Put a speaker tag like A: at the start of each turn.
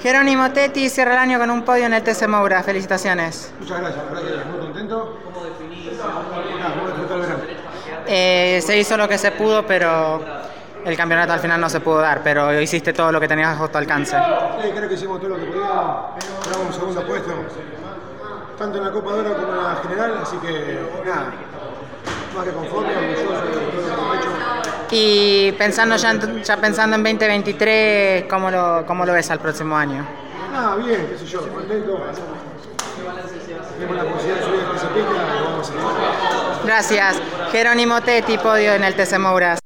A: Jerónimo Tetti cierra el año con un podio en el TC Moura. Felicitaciones.
B: Muchas gracias, la verdad que muy contento. ¿Cómo definís? Nada, ¿cómo disfrutar el verano?
A: Eh, se hizo lo que se pudo, pero el campeonato al final no se pudo dar. Pero hiciste todo lo que tenías a tu alcance.
B: Sí, creo que hicimos todo lo que podíamos. Un segundo puesto, tanto en la Copa de Oro como en la general, así que nada, más que conforme, orgulloso de todo lo que hemos hecho.
A: Y pensando ya, en- ya pensando en 2023, ¿cómo lo, ¿cómo lo ves al próximo año?
B: Nada, bien, qué sé yo, contento. Tenemos la posibilidad de subir a esa pista y vamos a seguir.
A: Gracias. Jerónimo Tetti, podio en el TC Moura.